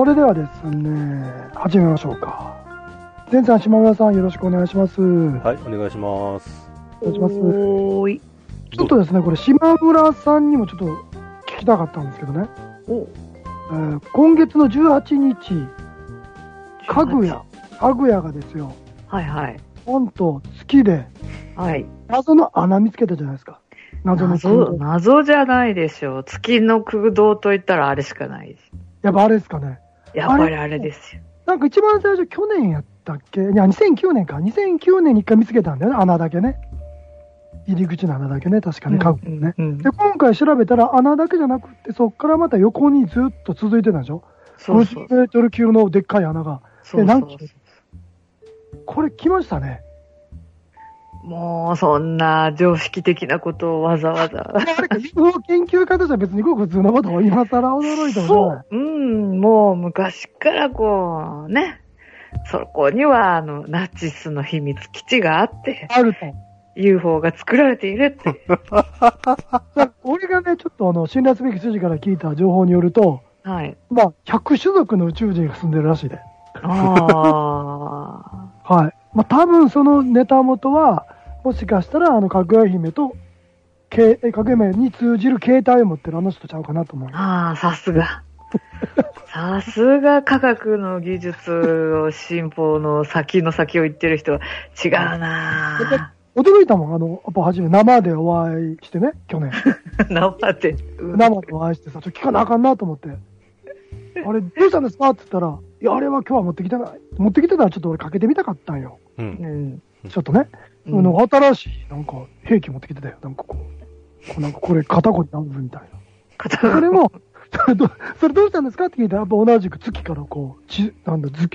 それではですね、始めましょうか。前さん、島村さん、よろしくお願いします。おはい、お願いします。願いします。おーい。ちょっとですね、これ、島村さんにもちょっと聞きたかったんですけどね、おえー今月の18日、かぐや、かぐやがですよ、はいはい。なんと月ではい。謎の穴見つけたじゃないですか。謎の空謎、洞。謎じゃないでしょう。月の空洞と言ったらあれしかないです。やっぱあれですかね。やっぱりあれですよ。なんか一番最初、去年やったっけ？いや、2009年か。2009年に一回見つけたんだよね、穴だけね。入り口の穴だけね、確かね、家具のね。うんうんで、今回調べたら穴だけじゃなくって、そっからまた横にずっと続いてたでしょ？そうそう50メートル級のでっかい穴が。そう何そうこれ来ましたね。もう、そんな常識的なことをわざわざ。あれか、UFO 研究家としては別にごく普通のことを今更驚いても。そう。うん、もう昔からこう、ね。そこには、あの、ナチスの秘密基地があって、あると。UFO が作られているって。俺がね、ちょっっとあの、信頼すべき筋から聞いた情報によると、はい。まあ、100種族の宇宙人が住んでるらしいで。あ はい。まあ、多分そのネタ元は、もしかしたら、あの、かぐや姫と、けえかぐや姫に通じる携帯を持ってるあの人ちゃうかなと思うあ。。ああ、さすが。さすが科学の技術を進歩の先の先を言ってる人は違うな驚いたもん、あの、やっぱ初め生でお会いしてね、去年。ぁ。生で。生でお会いしてさ、ちょっと聞かなあかんなと思って。あれ、どうしたんですか？って言ったら、いや、あれは今日は持ってきてない。持ってきてたらちょっと俺かけてみたかったんよ。う。うんん。ちょっとね。うんあの新しい、なんか、兵器持ってきてたよ。なんかこう。こうなんかこれ、肩こり治るみたいな。それも、それどそれどうしたんですかって聞いたら、やっぱ同じく月からこう、ちなんだ図、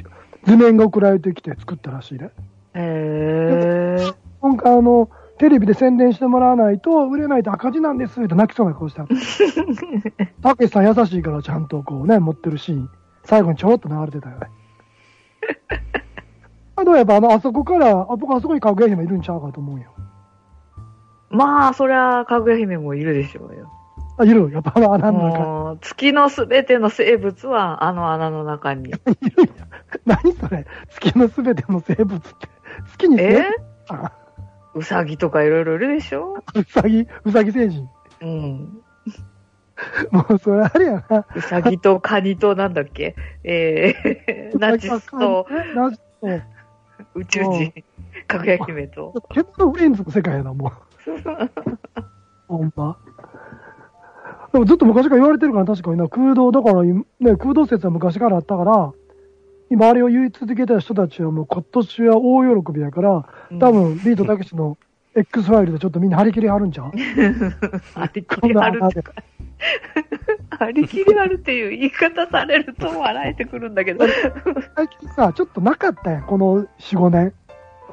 図面が送られてきて作ったらしいね。へえ。今回あの、テレビで宣伝してもらわないと、売れないと赤字なんですって泣きそうな顔した。たけしさん優しいからちゃんとこうね、持ってるシーン、最後にちょろっと流れてたよね。あとやっぱあの、あそこから、あ僕あそこにかぐや姫いるんちゃうかと思うよ。まあ、そりゃ、かぐや姫もいるでしょうよ。あ、いるやっぱあの穴の中に。月のすべての生物は、あの穴の中に。いるんや。何それ月のすべての生物って。月に生え？うさぎとかいろいろいるでしょ？うさぎ、うさぎ星人。うん。もうそれあれやな。うさぎとカニとなんだっけ？えー、ナチスとナチスと、宇宙人、かぐや姫と。ケットフレンズの世界やな、もう。ほんま。でもずっと昔から言われてるから確かにな、空洞、だから、ね、空洞説は昔からあったから、今あれを言い続けた人たちはもう今年は大喜びやから、多分ビートたけしの X ファイルでちょっとみんな張り切り張るんちゃう？張り切りあるって、張り切りあるっていう言い方されると笑えてくるんだけど。最近さ、ちょっとなかったやん、この4、5年。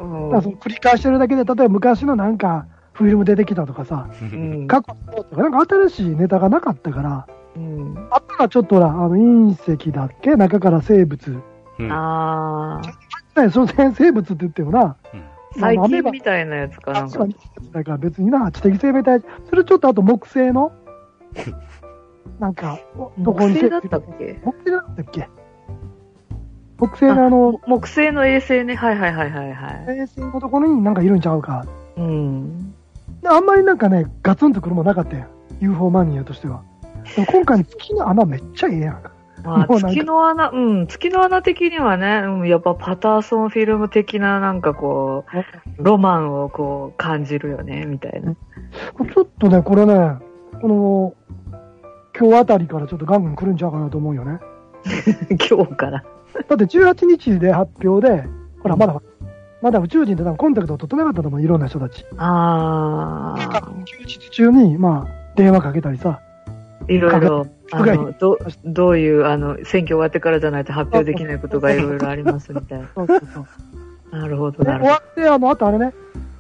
うんだその繰り返してるだけで、例えば昔のなんか、フィルム出てきたとかさ、うん過去のとか、なんか新しいネタがなかったから、うんあったらちょっとほら、あの隕石だっけ？中から生物。うんああ、ね、その生物って言ってもな、最まあアメバ近みたいなやつかなんかあそう。だから別にな、知的生命体、それちょっとあと木星の、なんか、どこに木星だったっけ？木星だったっけ？木星のあの、木星の衛星ね。はいはいはいはいはい。衛星のところになんかいるんちゃうか。うん。であんまりなんかね、ガツンとくるもんなかったやん。UFO マニアとしては。今回の月の穴めっちゃええやん。まあ、月の穴、うん、月の穴的にはね、うん、やっぱパターソンフィルム的ななんかこう、ロマンをこう感じるよね、みたいな。ちょっとね、これね、この、今日あたりからちょっとガンガン来るんちゃうかなと思うよね。今日から。だって18日で発表で、ほら、まだ、まだ宇宙人って多分コンタクトを取ってなかったと思う、いろんな人たち。あ休日中に、まあ、電話かけたりさ、ー、いろいろ、あの、ど、どういう、あの、選挙終わってからじゃないと発表できないことがいろいろありますみたいな。そうそうそう。なるほど、でなるほ終わって、あの、あとあれね、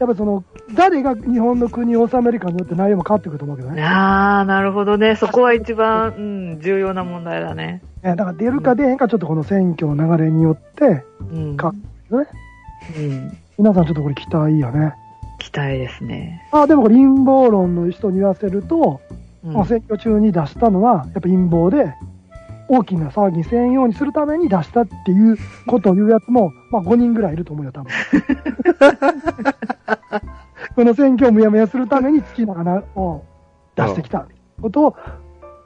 やっぱその、誰が日本の国を治めるかによって内容も変わってくると思うけどど。ね。ああ、なるほどね。そこは一番、うん、重要な問題だね。ねだから出るか出へんか、ちょっとこの選挙の流れによって、うん。かね、うん。皆さんちょっとこれ期待やね。期待ですね。あ、でもこれ陰謀論の人に言わせると、うんまあ選挙中に出したのは、やっぱ陰謀で、大きな騒ぎにせんようにするために出したっていうことを言うやつも、まあ5人ぐらいいると思うよ、多分。この選挙をむやむやするために月の花を出してきたことを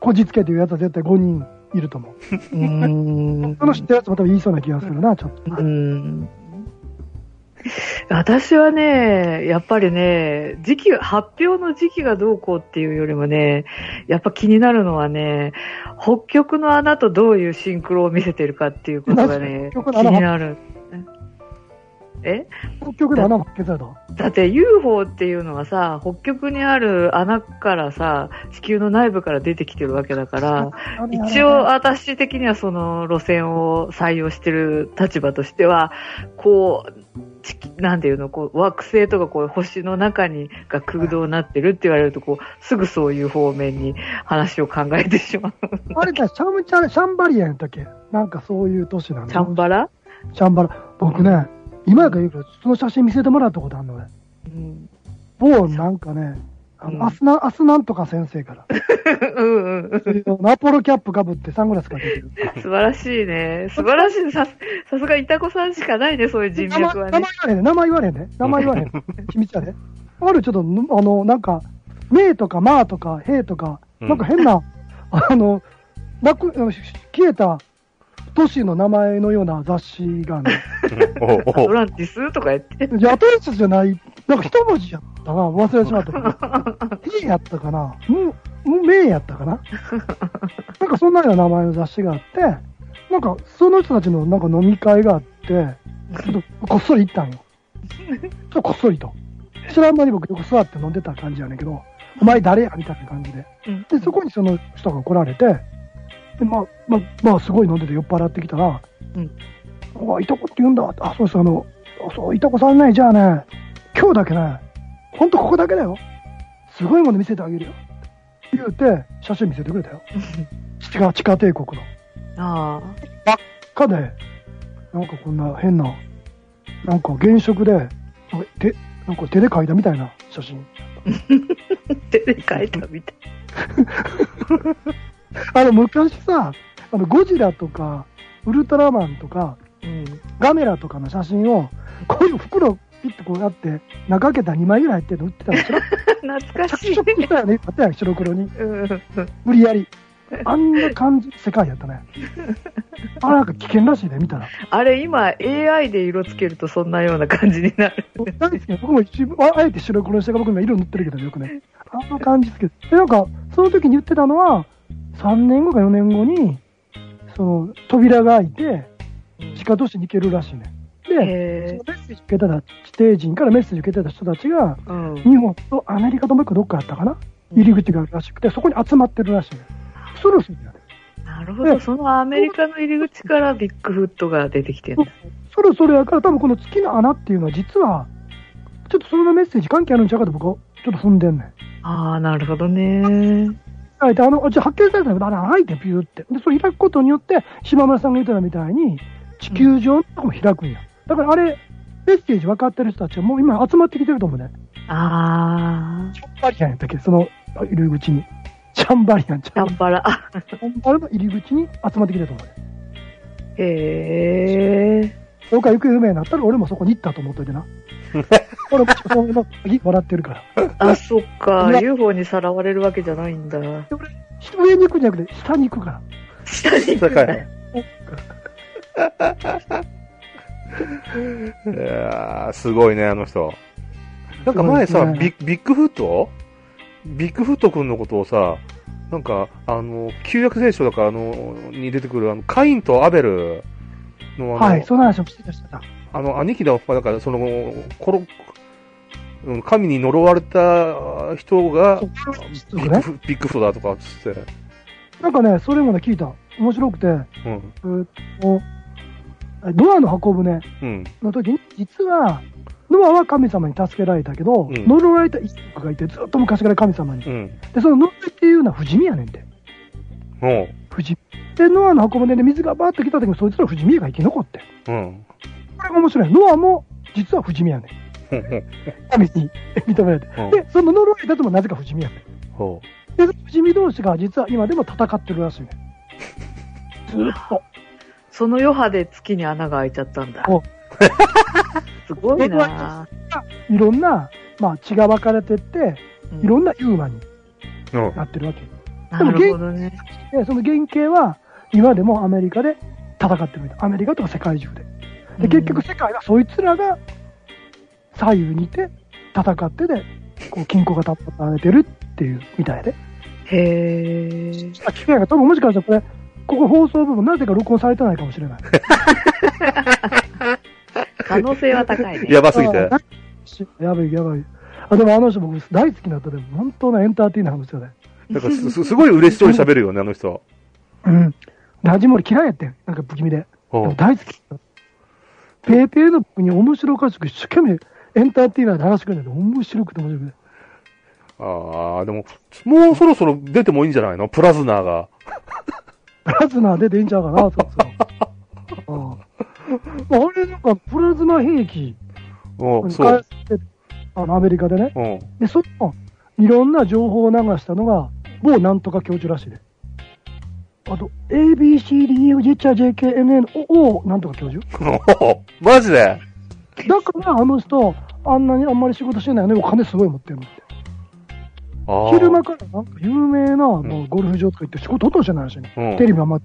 こじつけて言うやつは絶対5人いると思う。うーんその知ってるやつも多分言いそうな気がするな、ちょっと。うん 私はね、やっぱりね、時期が、発表の時期がどうこうっていうよりもね、やっぱ気になるのはね、北極の穴とどういうシンクロを見せてるかっていうことがね、気になる。え？北極で穴も開けただ。だって UFO っていうのはさ、北極にある穴からさ、地球の内部から出てきてるわけだから、一応私的にはその路線を採用してる立場としては、こう、地球なんていうの、こう惑星とかこう星の中にが空洞になってるって言われると、こう、すぐそういう方面に話を考えてしまう。あれだ、シャムチャレ、シャンバリアンやったっけ？なんかそういう都市なの。チャンバラ？シャンバラ。僕ね、今やから言うけど、その写真見せてもらったことあるの俺。うん。某なんかね、あうんの、アスナ、アスなんとか先生から。うんうん。アポロキャップかぶってサングラスかけてる。素晴らしいね。素晴らしい。さす、さすがイタコさんしかないね、そういう人名前脈はね名前。言われへんね。名前言われへんね。名前言われへん。秘密やで。あるちょっと、あの、なんか、メイとかマーとかヘイとか、うんなんか変な、あの、なく、消えた都市の名前のような雑誌がね、アトランティス？とか言って。いやアトランティスじゃない、なんか一文字やったな。忘れてしまった。ヘ イやったかなむ、む、メイやったかななんかそんなような名前の雑誌があって、なんかその人たちのなんか飲み会があって、ちょっとこっそり行ったんよ。ちょっとこっそりと。知らん間に僕よく座って飲んでた感じやねんけど、お前誰やみたいな感じで。うんで、そこにその人が来られて、で、まあ、まあ、まあ、すごい飲んでて酔っ払ってきたら、うんあ、いとこって言うんだ。あ、そうです、あの、あそう、いとこさんね、じゃあね、今日だけね、ほんとここだけだよ。すごいもの見せてあげるよ。言うて、写真見せてくれたよ。地下、地下帝国の。あかで、なんかこんな変な、なんか原色で、なんか手、なんか手で描いたみたいな写真。あ。手で書いたみたい。あの、昔さ、あの、ゴジラとか、ウルトラマンとか、うん。ガメラとかの写真を、こういう袋ピッとこうやって、中開けた2枚ぐらい入ってるの売ってたの知らん懐かしい。着色したよね。あったやん、白黒に。うん。無理やり。あんな感じ、世界やったね。あ、なんか危険らしいね、見たら。あれ、今、AI で色つけるとそんなような感じになる。大好きな僕も一部ああえて白黒にしてから僕今色塗ってるけどねよくね。あの感じですけど。で、なんか、その時に言ってたのは、3年後か4年後に、その、扉が開いて、地下都市に行けるらしいね。で、そへのメッセージ受けてた、地底人からメッセージ受けてた人たちが、ーうん。日本とアメリカともう一個どっかやったかな？入り口があるらしくて、そこに集まってるらしいね。そろそろやね。なるほど。そのアメリカの入り口からビッグフットが出てきてるんだ。そろそろやから、多分この月の穴っていうのは実は、ちょっとそのメッセージ関係あるんちゃうかと僕はちょっと踏んでんねん。ああ、なるほどね。はい、であの、じゃあ発見されたけど、あれ、開いてピューって。で、それ開くことによって、島村さんが言ってたみたいに、地球上のとこも開くんや。だからあれ、メッセージ分かってる人たちはもう今集まってきてると思うね。ああ、チャンバリアンやったっけその入り口に。チャンバリアン、チャンチャンバラ。あチャンバラの入り口に集まってきてると思うね。へえ。僕が行方不明になったら俺もそこに行ったと思っといてな。俺もその鍵もらってるから。あ、そっいか。や UFO にさらわれるわけじゃないんだ。で俺、上に行くんじゃなくて、下に行くから。下に行くからいやーすごいね、あの人。なんか前さ、ねビッビッグフット？ビッグフット君のことをさ、なんか、あの、旧約聖書だから、あの、に出てくる、あの、カインとアベルの、はい、その話もしてたしてた。あの、兄貴だ、だから、その、この、うん神に呪われた人がビッグフビッグフットだとかっつって、なんかね、それもね、聞いた。面白くて、うん、えーっと、ノアの箱舟うん、の時に、実は、ノアは神様に助けられたけど、うん呪われた一族がいて、ずっと昔から神様に。うん、で、その呪いっていうのは不死身やねんて。不死身。で、ノアの箱舟で水がバーッと来た時に、そいつら不死身が生き残って。うん、これが面白い。ノアも、実は不死身やねん。神に認められて。うんで、その呪われたともなぜか不死身やねん。ほで、不死身同士が実は今でも戦ってるらしいね。ずーっと。その余波で月に穴が開いちゃったんだお。すごいなぁ。いろんな、まあ、血が分かれてって、うんいろんなユーマにうん。なってるわけ。なるほどね。で、その原型は、今でもアメリカで戦ってるみたい。アメリカとか世界中で。で、結局世界はそいつらが左右にいて戦ってで、こう、均衡が立たれてるっていうみたいで。へー。あ、機械が多分もしかしたらこれ、ここ放送部分なぜか録音されてないかもしれない。可能性は高いね。やばすぎて。あやばいやばい。あ、でもあの人僕大好きになったでも本当のエンターテイナーの人で。なんかす、すすごい嬉しそうに喋るよね、あの人。うん。ラジモリ嫌いやってん。なんか不気味で。で大好き。ペーペーの僕に面白おかしく一生懸命エンターテイナーで話してくれるんで、面白くて面白くて。ああ、でも、もうそろそろ出てもいいんじゃないの？プラズナーが。プラズナー出んちゃうかな、そうそう。うん。まあ、俺なんかプラズマ兵器うん、そ開う。発しててあのアメリカでね。うん。で、その、いろんな情報を流したのが、某なんとか教授らしいで。あと、ABCDEFGHJKNN なんとか教授マジで？だからあの人、あんなにあんまり仕事してないのにお金すごい持ってるのって。昼間からなんか有名なもうゴルフ場とか行って仕事ほとしてないらしいね。うん。テレビはま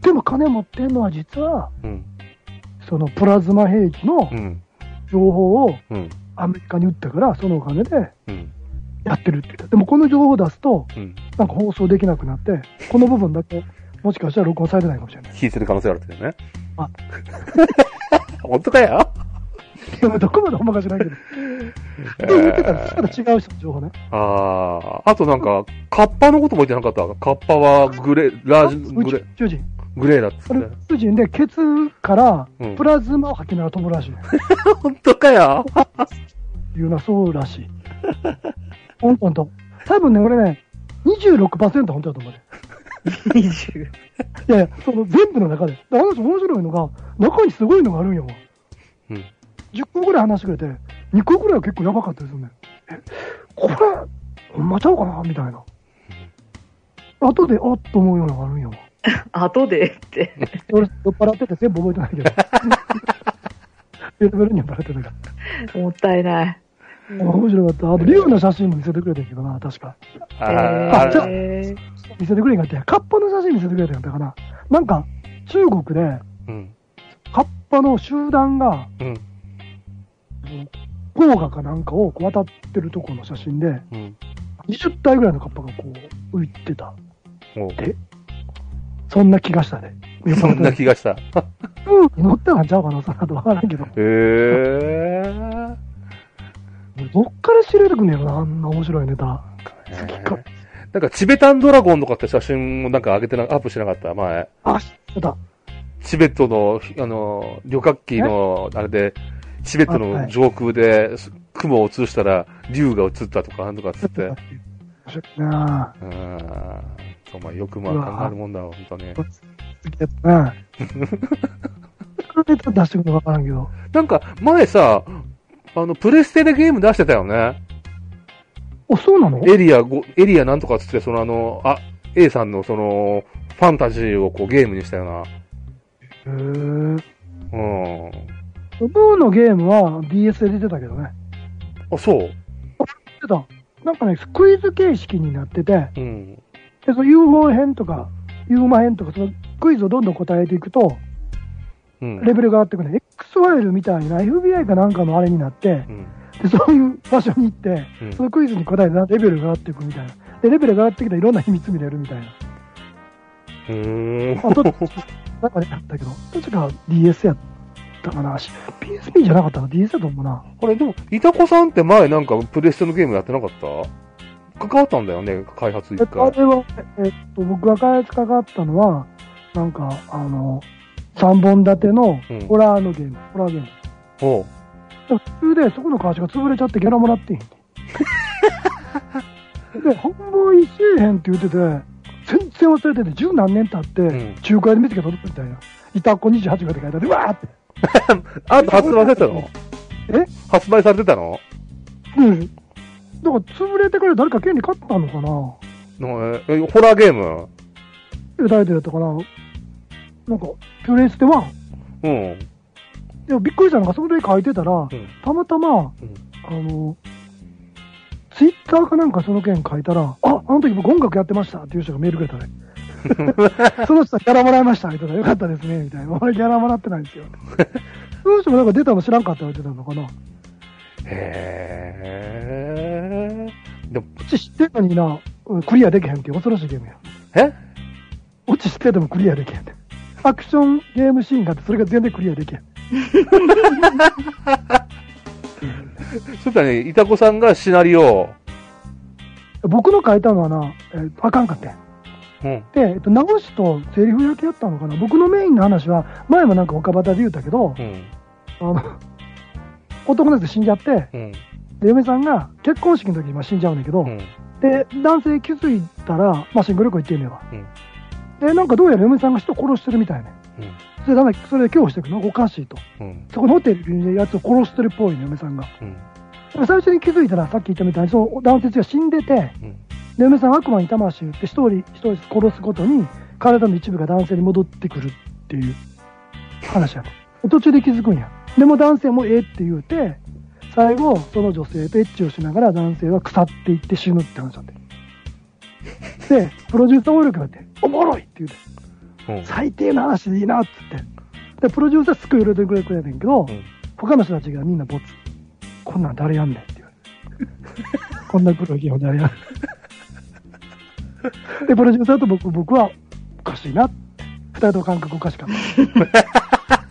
でも金持ってんのは実は、うん。そのプラズマ兵器のうん。情報をうん。アメリカに売ったから、そのお金でうん。やってるって言った。でもこの情報を出すと、うん。なんか放送できなくなって、この部分だけ、もしかしたら録音されてないかもしれない。引いてる可能性あるってね。あ 本当かよ？でもどこまでほんまか知らんけど。って言ってたら、また違う人の情報ね。ああ。あとなんか、カッパのことも言ってなかった？カッパはグレー、ラージ、グレ宇、宙人。グレーだっつって。宇宙人で、ケツからうんプラズマを吐きながら飛ぶらしい。本当かよ？いうのはそうらしい。ほんとほんと。多分ね、俺ね、26%本当だと思うね。20。いやいや、その全部の中で。であの人面白いのが、中にすごいのがあるんやわ。うん。10個ぐらい話してくれて、2個ぐらいは結構やばかったですよね。え、これ、ほんまちゃうかなみたいな。後で、あっと思うようなのがあるんやわ。後でって。俺、酔っ払ってて全部覚えてないけど。ベルベルに酔っ払ってたかもったいない。ら。面白かった。あと、竜の写真も見せてくれたけどな、確か。あえーあじゃ見せてくれんかって、カッパの写真見せてくれたんやったかな。なんか、中国で、うん。カッパの集団が、うん。黄河かなんかをこう渡ってるところの写真で、うん。20体ぐらいのカッパがこう浮いてた。おうそんな気がしたね。そんな気がした。へうん、乗ってはんちゃうかな、その後わからんけど。え。どっから知れてくんねやろな、あんな面白いネタ。好きか。なんか、チベタンドラゴンとかって写真もなんか上げてな、アップしてなかった？前。あ、知ってた。チベットの、あの、旅客機の、あれで、チベットの上空で、雲を映したら、竜が映ったとか、なんとかっつって。なうん。そう、まあ、よくまあ考えるもんだわ、本当に。好きやったなネタ出してくるのわからんけど。なんか、前さ、あの、プレステでゲーム出してたよね。お、そうなの？エリアご、エリアなんとかっつって、そのあの、あ、A さんのその、ファンタジーをこうゲームにしたよな。へー。うん。ブーのゲームは DS で出てたけどね。あ、そう？出てた。なんかね、クイズ形式になってて、うん。で、その UFO 編とか、ユーマ編とか、そのクイズをどんどん答えていくと、うん。レベルが上がってくるね。X ファイルみたいな FBI かなんかのあれになって、うん。で、そういう場所に行って、うんそのクイズに答えてレベルが上がっていくみたいな。で、レベルが上がってきたらいろんな秘密見れるみたいな。うーん。あと、なんかね、あったけど、確か DS やったかな。し PSP じゃなかったか DS やと思うな。これでも、いたこさんって前なんかプレステのゲームやってなかった？関わったんだよね、開発一えっと、あ回。れは、えっと、僕が開発かかったのは、なんか、あの、3本立てのうんホラーのゲーム、ホラーゲーム。おうで途中でそこの会社が潰れちゃってギャラもらってへんて。で、販売せえへんって言ってて、全然忘れてて、十何年経って、ん中華屋で見つけたみたいな。いたっこ28ぐらいで書いてあって、うわーって。あと発売されてたの？え？発売されてたの？うん。だから潰れてから誰か権利買ったのかな？のえホラーゲーム？え誰でやったかな？なんか、プレステ1。うん。でもびっくりしたのが、それ書いてたら、うん。たまたま、あの、ツイッターかなんかその件書いたら、あ、あの時僕音楽やってましたっていう人がメールくれたね。その人はギャラもらいましたみたいな。よかったですね、みたいな。俺ギャラもらってないんですよ。その人もなんか出たの知らんかったって言ってたのかな。へー。でも、うち知ってんのにな、うんクリアできへんっていう恐ろしいゲームや。え？うち知っててもクリアできへんって。アクションゲームシーンがあって、それが全然クリアできへん。そしたらね、いたこさんがシナリオ、僕の書いたのはな、えーあかんかってん。うん。で、えっと、直しとセリフだけやったのかな？僕のメインの話は、前もなんか岡端で言うたけど、うん。あの、男の人死んじゃって、うん。で、嫁さんが結婚式の時にまあ死んじゃうんだけど、うん。で、男性気づいたら、まあ、シングル旅行行ってんねんわ。うんで、なんかどうやら嫁さんが人殺してるみたいね。うん。それダメ、それで恐怖してくるの？おかしいと。うん。そこのホテルにやつを殺してるっぽいね、嫁さんが。最初に気づいたら、さっき言ったみたいに、その男性が死んでて、うん。で、嫁さんは悪魔に魂を打って、一人一人殺すことに、体の一部が男性に戻ってくるっていう話やと。途中で気づくんや。でも男性もええって言うて、最後、その女性とエッチをしながら男性は腐っていって死ぬって話なんで。で、プロデューサーオイルがって、おもろいって言うて、うん。最低な話でいいなっつって。で、プロデューサーすっごい喜んでくれくれてんけど、うん他の人たちがみんなボツ。こんなん誰やんねんって言われて。こんな黒いゲーム誰やん。で、プロデューサーと僕僕はおかしいな。二人とも感覚おかしかった。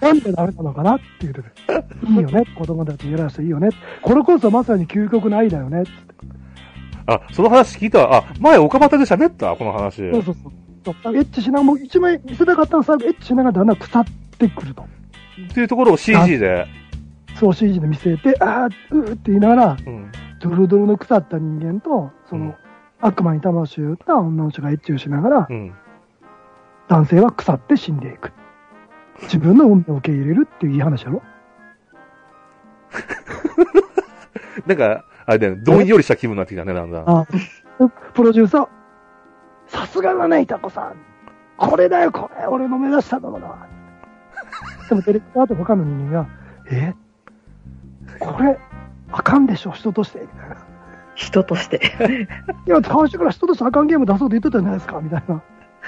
なんでダメなのかなって言ってて。いいよね。子供たちにやらせていいよね。これこそまさに究極の愛だよね。ってあ、その話聞いたわ。あ、前岡端で喋ったこの話。そうそうそう。エッチしながら、もう一枚見せたかったの最後、エッチしながらだんだん腐ってくると。っていうところを CG で。そう CG で見せて、あー、うーって言いながら、うん。ドロドロの腐った人間と、その、うん悪魔に魂を打った女の人がエッチをしながら、うん。男性は腐って死んでいく。自分の運命を受け入れるっていういい話やろ なんか、あれだよね、どんよりした気分になってきたね、だんだん。あプロデューサー、さすがだね、いたこさん。これだよ、これ。俺の目指したのだ。でも、ディレクターと他の人間が、え？これ、あかんでしょ、人として。みたいな。人として。いや、最初から人としてあかんゲーム出そうって言ってたじゃないですか、みたいな。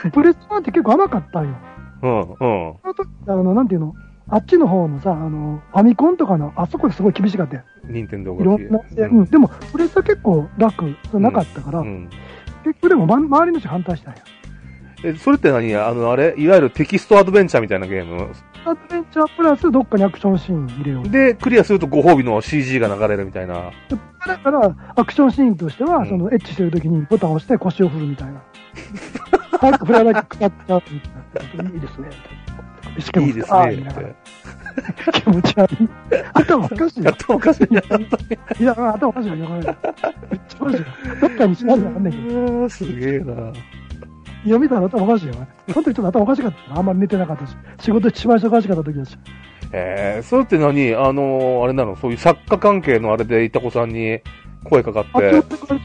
プレステ1って結構甘かったんよ。うん、うん。その時あの、なんていうのあっちの方のさ、あの、ファミコンとかの、あそこですごい厳しかったよ。任天堂いろんな、うん、でも、プレステは結構楽、なかったから、うん。結局でも、ま周りの人反対したんや。え、それって何？あの、あれ？いわゆるテキストアドベンチャーみたいなゲーム？アドベンチャープラスどっかにアクションシーン入れよう。で、クリアするとご褒美の CG が流れるみたいな。だから、アクションシーンとしては、うんその、エッチしてる時にボタンを押して腰を振るみたいな。早く振らなきゃかかっちゃうみたいな。いいですね。しかもいいですね。気持ち悪い。頭おかしいよやっ。とおかしいな。いや、頭おかしいよ。めっちゃおかしいよ。どっかにしないじゃんねんけど。すげえな。いや、見たら頭おかしいよ。その時ちょっと頭おかしかったな。あんまり寝てなかったし。仕事一番忙しかった時だし。えー、それって何？あのー、あれなの？そういう作家関係のあれでいたこさんに声かかっあっちのて。世界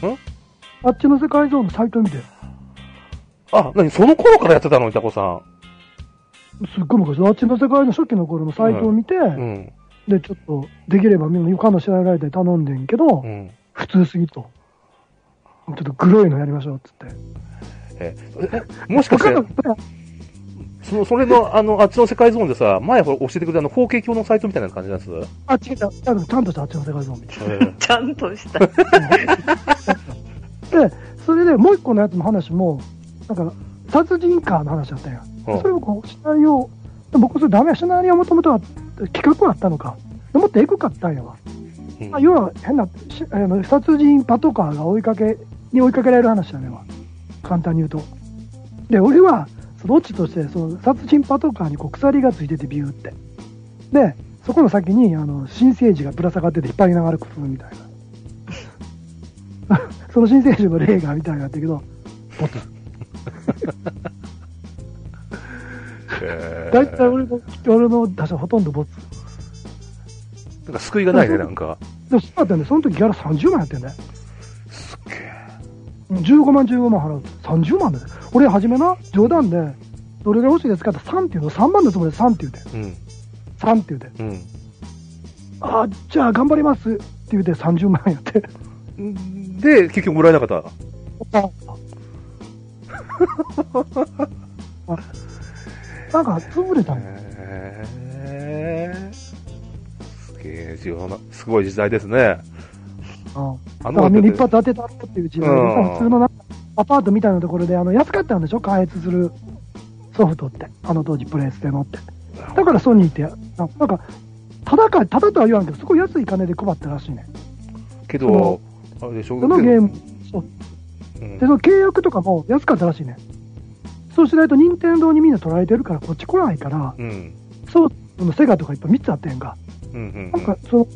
像。ん？あっちの世界像のサイト見て。あ、何？その頃からやってたの？いたこさん。すっごい昔、あっちの世界の初期の頃のサイトを見て、うん。で、ちょっと、できればみんな床の知らないで頼んでんけど、うん。普通すぎと。ちょっとグロいのやりましょうっつって。え、えもしかしてその、それの、あの、あっちの世界ゾーンでさ、前ほら教えてくれたあの、法華経のサイトみたいな感じのやつ？あ、違う、ちゃんとちゃんとしたあっちの世界像を見て。え ーちゃんとした。で、それでもう一個のやつの話も、なんか、殺人カーの話だったんや。うんそれをこう、シナリオ、で僕、それダメや、シナリオもともとは企画はあったのか。でもっとエグかったんやわ。うんあ要は変なしあの殺人パトカーが追いかけに追いかけられる話だねわ簡単に言うとで俺はそのオチとしてその殺人パトカーにこう鎖がついててビューって。でそこの先にあの新生児がぶら下がってて引っ張りながら来るみたいな。その新生児の霊がみたいになってるけどボツえー。大体俺の俺の打者ほとんどボツなんか救いがないね、なんか。でもそうだったんでその時ギャラ30万やってんだよ。すっげえ。うん15万15万払う。と30万だよ俺初めな冗談でどれが欲しいですかって3って言うの、3万のつもりで3って言うて。うん。3って言うて。うん。ああ、じゃあ頑張りますって言うて30万やって。で、結局もらえなかった。あ なんか潰れたんすげえ、すごい時代ですね。うんあだからみんな一発当てたっていう時代でうんさ、普通のなアパートみたいなところであの安かったんでしょ？開発するソフトって。あの当時プレイステのって。だからソニーって、ななんか、ただか、ただとは言わんけど、すごい安い金で配ったらしいね。けど、あれでしょ？そのゲーム、そううんで、その契約とかも安かったらしいね。そうしないと任天堂にみんな取られてるからこっち来ないから、うん。そう、セガとかいっぱい3つあってんか。うんうんなんか、その、ソ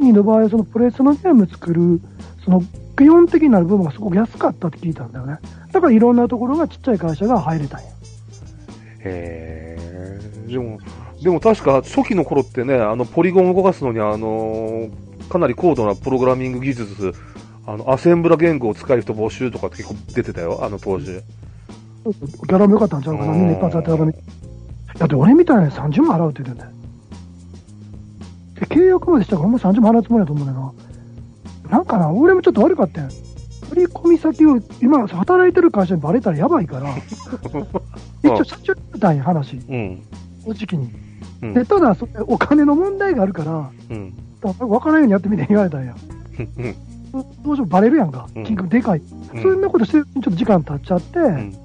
ニーの場合はそのプレスのゲーム作る、その、基本的になる部分がすごく安かったって聞いたんだよね。だからいろんなところがちっちゃい会社が入れたんや。へえ。でも、でも確か初期の頃ってね、あの、ポリゴンを動かすのに、あの、かなり高度なプログラミング技術、あの、アセンブラ言語を使える人募集とかって結構出てたよ、あの当時。ギャラも良かったんちゃうかな、みんな一発当てたらみ。だって俺みたいに30万払うって言ってんだよ。で、契約までしたからほんま30万払うつもりだと思うんだよな。なんかな、俺もちょっと悪かったよ。振り込み先を今働いてる会社にバレたらやばいから、一応社長に言ったんや、話。うん。正直に。うん。で、ただ、それお金の問題があるから、うん。だから分からんようにやってみて言われたんや。うん。どどうしよう、バレるやんかうん。金額でかい。うんそんなことしてるうちょっと時間経っちゃって、うん。で、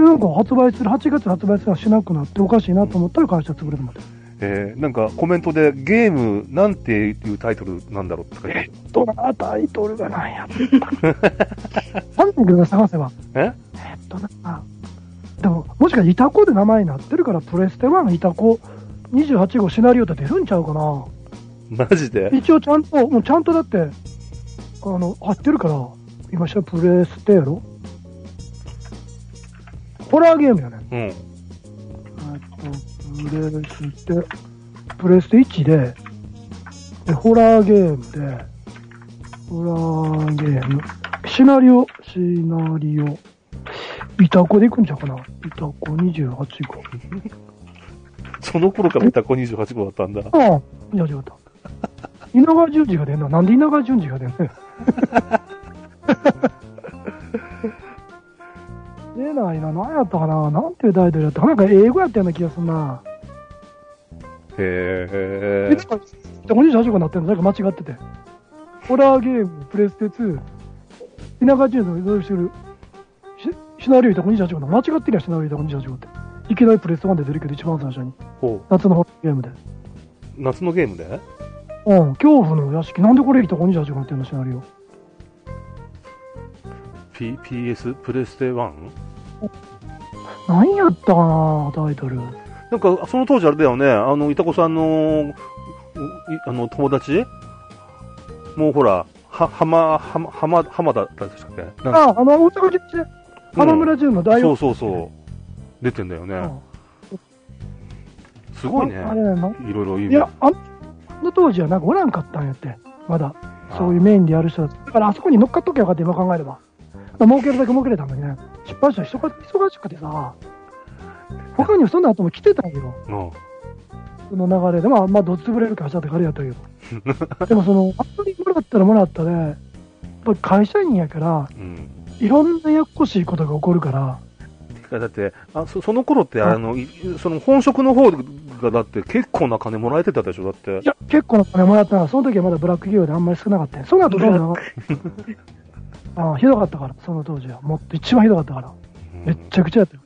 なんか発売する、8月発売するのはしなくなっておかしいなと思ったら会社潰れてもらって。えー、なんかコメントでゲームなんていうタイトルなんだろうって書いてある。どなタイトルがなんやった？なんていうか探せば。え？えっとな。でも、もしかしてイタコで名前になってるから、プレステ1イタコ28号シナリオって出るんちゃうかな。マジで？一応ちゃんと、もうちゃんとだって、あの、合ってるから、今したプレステやろ？ホラーゲームやね。うん。えっと、プレステ、プレステ1で、で、ホラーゲームで、ホラーゲーム、シナリオ、シナリオ、イタコで行くんちゃうかな？イタコ28号。その頃からいた子28号だったんだ。ああ、いや、違った。稲川淳二が出んの？なんで稲川淳二が出んの？出ないな。何やったかな？なんていうタイトルやったかな？なんか英語やったような気がするな。へいつか、28号になってんの？なんか間違ってて。ホラーゲーム、プレステ2、稲川淳二のしてる、シシナリオいた28号の間違ってりゃシナリオいた28号って。いきなりプレステ1で出るけど一番最初に。ほ夏のホラーゲームで。う。夏のゲームで？うん、恐怖の屋敷。なんでこれいた28号になってんのシナリオ。P、PS プレステ 1? 何やったかなタイトル。なんか、その当時あれだよね、あの、いたこさんの、いあの、友達？もうほら、は、はま、はま、はま、浜田だったでしたっけあ、あの、大阪実で、花村淳の大そう王。そうそう。出てんだよね。うんすごいね。いろいろいいや、あの当時はなんかおらんかったんやって。まだ。そういうメインでやる人だだからあそこに乗っかっときゃよかった、今考えれば。儲けるだけ儲けれたのにね。失敗したら人が忙しくてさ、他にもそんな後も来てたんよ。うん。その流れで。まあ、まあ、どっち潰れる会社って彼やったけど。でもその、あんまりもらったらもらったで、やっぱり会社員やから、うん。いろんなやっこしいことが起こるから、てかだってあそ、その頃って、あの、いその本職の方がだって結構な金もらえてたでしょだってい。や、結構な金もらったのは、その時はまだブラック企業であんまり少なかったよその後どうなの ああひどかったから、その当時は。もっと一番ひどかったから。めっちゃくちゃやったよ。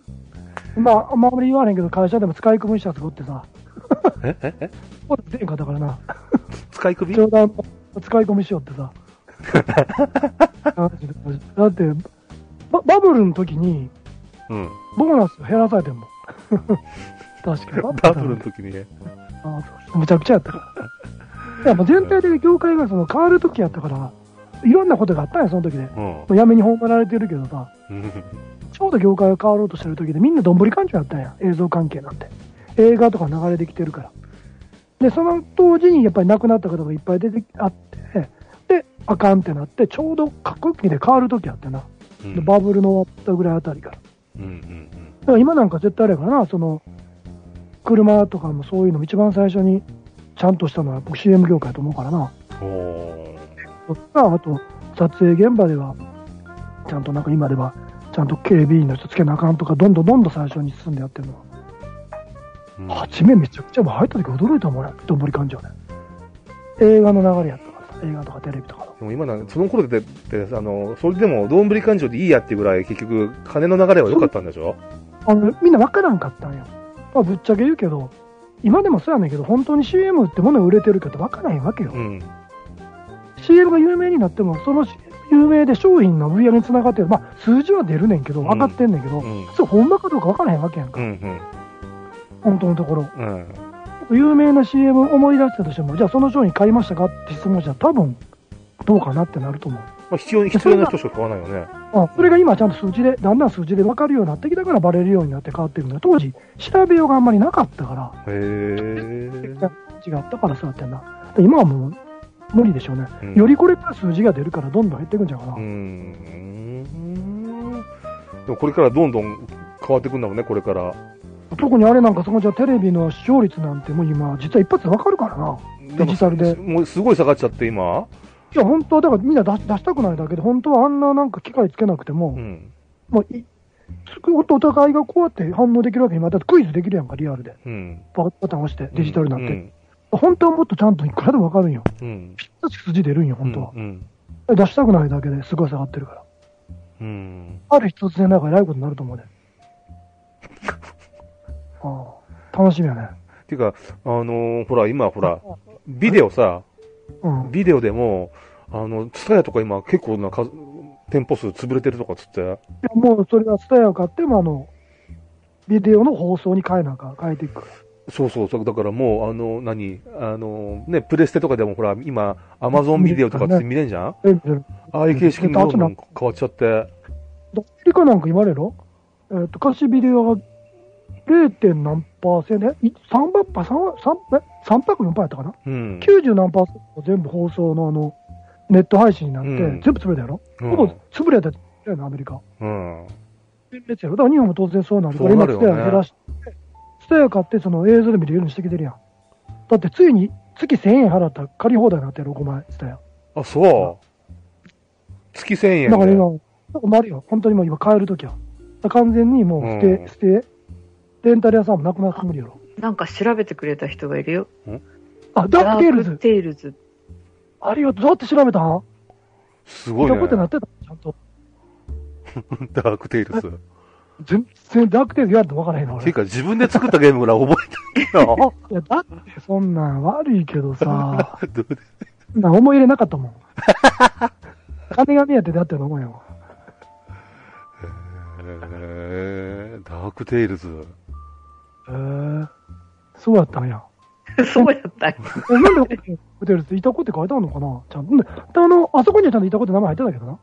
まあ、あんまり言わへんけど、会社でも使い込みしたとこってさ、えええ？ここで出んかったからな。使い首冗談使い込みしようってさ。だってバ、バブルの時に、うん。ボーナス減らされてんもん。確かバブルの時に？ね。ああそうむちゃくちゃやったから。いや、もう全体的に業界がその変わる時やったから、いろんなことがあったんや、その時で。うんもうやめに葬られてるけどさ、うん。ちょうど業界が変わろうとしてる時で、みんなどんぶり勘定やったんや、映像関係なんて。映画とか流れてきてるから。で、その当時にやっぱり亡くなった方がいっぱい出てあって、で、あかんってなって、ちょうど過去期で変わる時やってな。うんでバブルの終わったぐらいあたりから。うんうんから今なんか絶対あれやからな、その、車とかもそういうのも一番最初にちゃんとしたのは僕 CM 業界だと思うからな。おあと、撮影現場では、ちゃんとなんか今では、ちゃんと警備員の人つけなあかんとか、どんどんどんどん最初に進んでやってるのは。うん初めめちゃくちゃ入った時驚いたもんね、どんぶり感情ね。映画の流れやったからさ、映画とかテレビとかの。でも今なんその頃でって、あの、それでも、どんぶり勘定でいいやってぐらい、結局、金の流れは良かったんでしょ？あの、みんなわからんかったんよ。まあ、ぶっちゃけ言うけど、今でもそうやねんけど、本当に CM ってものが売れてるかってわからへんわけよ。うん。CM が有名になっても、その有名で商品の売り上げにつながってる、まあ、数字は出るねんけど、分かってんねんけど、うん。それほんまかどうか分からへんわけやんか、うん。うん。本当のところ。うん。有名な CM 思い出したとしても、じゃあその商品買いましたかって質問じゃ多分、どうかなってなると思う。まあ、必要に、必要な人しか買わないよね。あそれが今ちゃんと数字で、だんだん数字で分かるようになってきたからバレるようになって変わってるんだ。当時、調べようがあんまりなかったから、へー。違ったからそうやってんな。で今はもう無理でしょうね。うんよりこれから数字が出るからどんどん減っていくんじゃうかな。うーん。でもこれからどんどん変わっていくんだろうね、これから。特にあれなんかそこじゃテレビの視聴率なんてもう今、実は一発で分かるからな。デジタルでもうすごい下がっちゃって、今。いや、本当はだからみんな出し出したくないだけで、本当はあんななんか機械つけなくても、うん。もうい、お互いがこうやって反応できるわけ今、だってクイズできるやんか、リアルで。うん。バタン押して、デジタルなんて。うん。本当はもっとちゃんといくらでも分かるんよ。うん。ぴったし数字出るんよ、本当は。うん。出したくないだけですごい下がってるから。うん。ある日突然なんか偉いことになると思うで。ああ楽しみやね。っていうか、あのーほら、今、ほら、ビデオさ、うん。ビデオでも、あの、ツタヤとか今結構な数、店舗数潰れてるとかっつって、いやもうそれはスタヤを買っても、あの、ビデオの放送に変えなあかん変えていくから。そうそうそう、だからもう、あの、何、あの、ね、プレステとかでもほら、今、アマゾンビデオとかって見れんじゃん？え見てる。ああいう形式にどんどん変わっちゃって、アメリカなんか言われろ？えっ、と、貸しビデオが 0. 何パーセント、えい3パー、3、3、え3泊4パーやったかな？うん。90何パーセント全部放送のあの、ネット配信になって、うん。全部潰れたやろ、うん。ほぼ潰れたやな、アメリカ。うん。全滅やろ？だから日本も当然そうなるから、今、そうなるよね。ステア減らして、ステア買ってその映像で見れるようにしてきてるやん。だってついに月1000円払ったら借り放題になってる、5枚、ステア。あ、そう。月1000円で。だから今、なんかなるよ、本当にもう今買えるときは。完全にもう捨て、うん捨て、レンタル屋さんもなくなって無理やろ。なんか調べてくれた人がいるよ。あ、ダークテイルズ。テイルズ。ありがとう。どうやって調べた？んすごいね見た。ことなってたちゃんと。ダークテイルズ。っ全然ダークテイルズ言われても分からへんの、俺。ていうか、自分で作ったゲームぐらい覚えてるよ。いや、だってそんなん悪いけどさ、どうでなん思い入れなかったもん。金が目当てでやってるの思うよ。えーダークテイルズ。へえそうやったんや。そうやったんやえ、なんでダークテイルズいたこって書いてあるのかな？ちゃんと。であの、あそこにはちゃんといたこって名前入ってたけどな。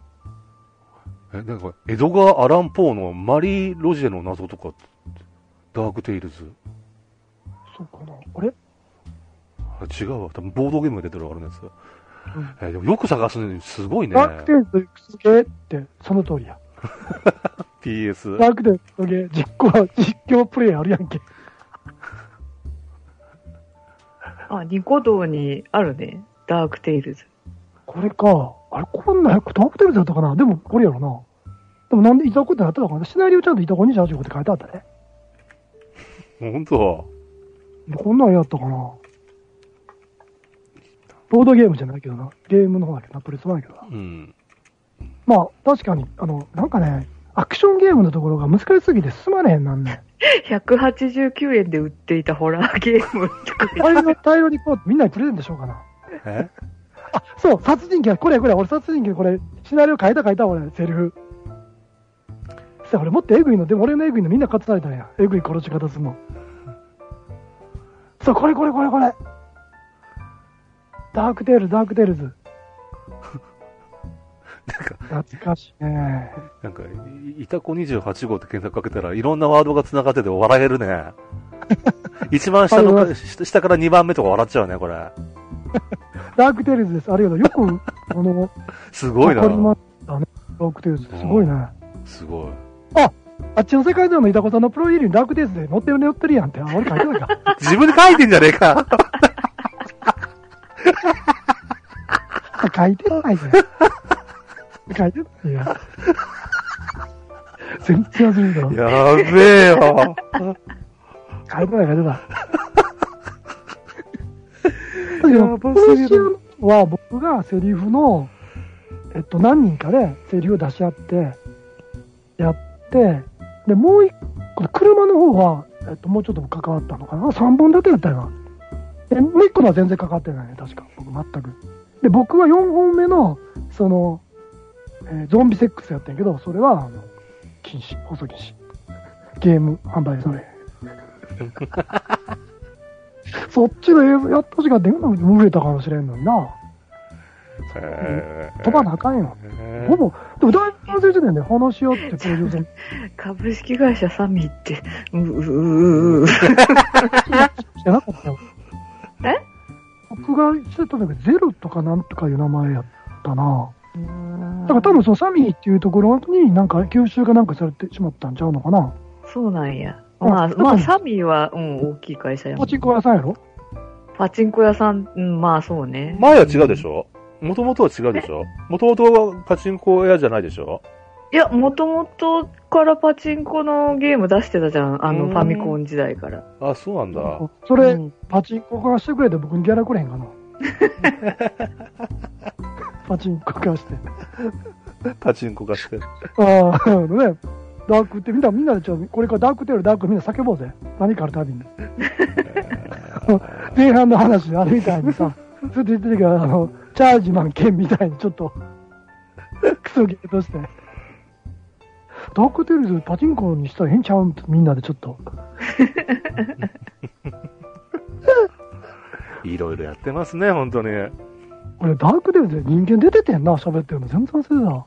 え、なんか、エドガー・アラン・ポーのマリー・ロジェの謎とか、ダークテイルズ。そうかな。あれ？あ違うわ。多分ボードゲームが出てるあるんですよ。うんえでもよく探すのすごいね。ダークテイルズすげえって、その通りや。PS。ダークテイルズすげえ、実況、実況プレイあるやんけ。あ、ニコ動にあるね。ダークテイルズ。これか。あれ、こんなん、ダークテイルズだったかな？でも、これやろな。でもなんでいたこってなってたかな？シナリオちゃんといたこ28号って書いてあったね。ほんとこんなんやったかな？ボードゲームじゃないけどな。ゲームの方だけどな？プレステやけどな。うん。まあ、確かに、あの、なんかね、アクションゲームのところが難しすぎて進まれへんなんね。189円で売っていたホラーゲームとか大量大量にこう、みんなにプレゼントしようかな。え？あ、そう、殺人鬼、これこれ、俺殺人鬼、これ、シナリオ変えた変えた、俺、セリフ。さあ、俺もっとエグいの、でも俺のエグいのみんな買ってたいたんや。エグい殺し方すんの。そう、これこれこれこれ。ダークテールズ、ダークテールズ。なんか、懐かしいね。なんか、いいたこ28号って検索かけたらいろんなワードが繋がってて笑えるね。一番下の下から2番目とか笑っちゃうね、これ。ダークテールズです。ありがとう。よく、あの、すごいなわか。りましたね。ダークテールズ。すごいね。すごい。あっちの世界でのいたことのプロフィールにダークテイルズで載ってる載ってるやんって。あ、俺書いてたか。自分で書いてんじゃねえか。書いてないじゃん。書いてないや。全然忘れてたわ。やべえよ。書いてない書いてない。だけやど、ばこのすぎるシーンは僕がセリフの、えっと、何人かでセリフを出し合って、やって、で、もう一個、車の方は、えっと、もうちょっと関わったのかな ?3 本立てやったよな。で、もう一個のは全然関わってないね、確か。僕、全く。で、僕は4本目の、その、えーゾンビセックスやったんけど、それは、あの、禁止、放送禁止。ゲーム販売それ。そっちの映像やってほしかったよ。売れたかもしれんのにな。へー飛ばなあかんよ。ほぼ、でもだいぶ完成してたよね。話し合ってプロデューサー株式会社サミーって、う、う、う、う、う。じゃなかったよ。え？僕がしてたんだけど、ゼロとかなんとかいう名前やったな。だから多分そのサミーっていうところになんか吸収がなんかされてしまったんちゃうのかな。そうなんや。あまあ、まあ、サミーは、うん、大きい会社やもんパチンコ屋さんやろ？パチンコ屋さん、うん、まあそうね。前は違うでしょ？もともとは違うでしょ？もともとはパチンコ屋じゃないでしょ？いや、もともとからパチンコのゲーム出してたじゃん。あの、うんファミコン時代から。あ、そうなんだ。それ、うんパチンコ化してくれて僕にギャラくれへんかな？パチンコ化して。パチンコ化して。ああ、ね。ダークってみんな、みんなでちょっと、これからダークテール、ダークみんな叫ぼうぜ。何かあるたびに。前半の話、あれみたいにさ、ずっと言ってたけど、あの、チャージマン剣みたいにちょっと、クソゲーとして。ダークテールズパチンコにしたら変ちゃうん？みんなでちょっと。いろいろやってますね、本当に。俺、ダークテールズで人間出ててんな、喋ってるの。全然忘れてた。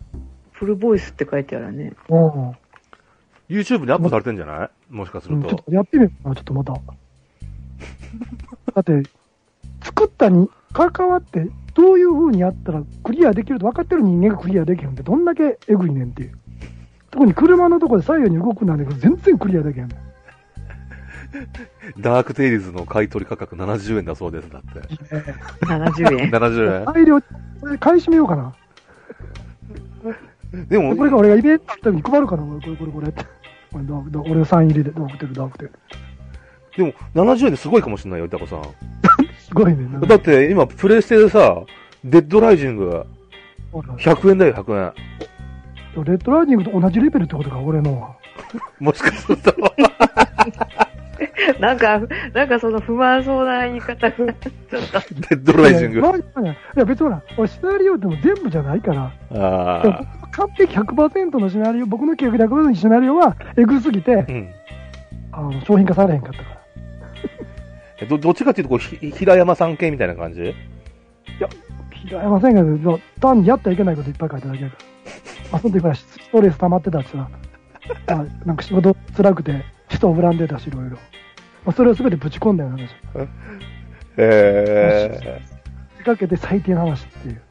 フルボイスって書いてあるね。うん。YouTube にアップされてんじゃない？もしかすうん、ちょっると。とやってみようかな、ちょっとまた。だって、作ったに関わって、どういう風にやったらクリアできると分かってる人間がクリアできるんってどんだけエグいねんっていう。特に車のとこで左右に動くなんだけど、全然クリアできへんねん。ダークテイルズの買い取り価格70円だそうです、だって。70円。70大量、これ買い占めようかな。円。でも、これが俺がイベントに配るかな、俺これこれこれって。これど俺のサイン入りで、ダークテル、ダークテル。でも、70円ですごいかもしれないよ、いたこさん。すごいね。だって、今、プレステでさ、デッドライジング、ほら100円だよ、100円。デッドライジングと同じレベルってことか、俺のは。もしかすると。なんか、なんかその不満そうな言い方が、ちょっと。デッドライジング。いやいや別にほら、俺シナリオでも全部じゃないから。ああ。完璧100%のシナリオ、僕の記憶で100%のシナリオはエグすぎて、うん。あの商品化されへんかったから。えど、どっちかっていうと、こう、ひ平山さん系みたいな感じ？平山せんけど、単にやったらいけないこといっぱい書いただけやから。あ、その時からストレス溜まってたしさ、まあ、なんか仕事辛くて、人を恨んでたし、いろいろ。まあ、それを全てぶち込んだような話。え仕掛けて最低な話っていう。